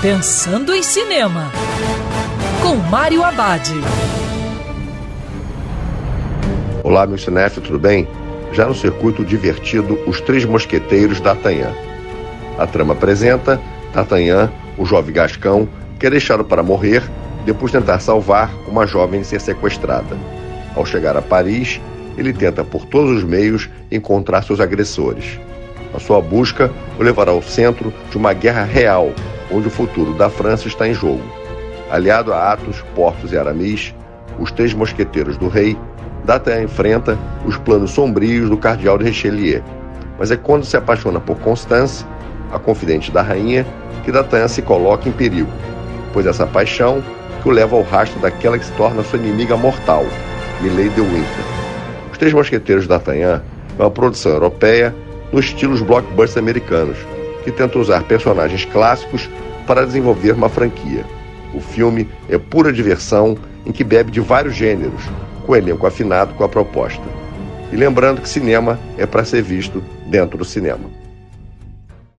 Pensando em Cinema, com Mário Abad. Olá, meu cinef, tudo bem? Já no circuito divertido Os Três Mosqueteiros d'Artagnan. A trama apresenta D'Artagnan, o jovem Gascão, que é deixado para morrer depois de tentar salvar uma jovem ser sequestrada. Ao chegar a Paris, ele tenta por todos os meios encontrar seus agressores. A sua busca o levará ao centro de uma guerra real onde o futuro da França está em jogo. Aliado a Athos, Portos e Aramis, os três mosqueteiros do rei, D'Artagnan enfrenta os planos sombrios do cardeal de Richelieu. Mas é quando se apaixona por Constance, a confidente da rainha, que D'Artagnan se coloca em perigo, pois essa paixão que o leva ao rastro daquela que se torna sua inimiga mortal, Milady de Winter. Os Três Mosqueteiros d'Artagnan é uma produção europeia nos estilos blockbusters americanos, que tenta usar personagens clássicos para desenvolver uma franquia. O filme é pura diversão em que bebe de vários gêneros, com o elenco afinado com a proposta. E lembrando que cinema é para ser visto dentro do cinema.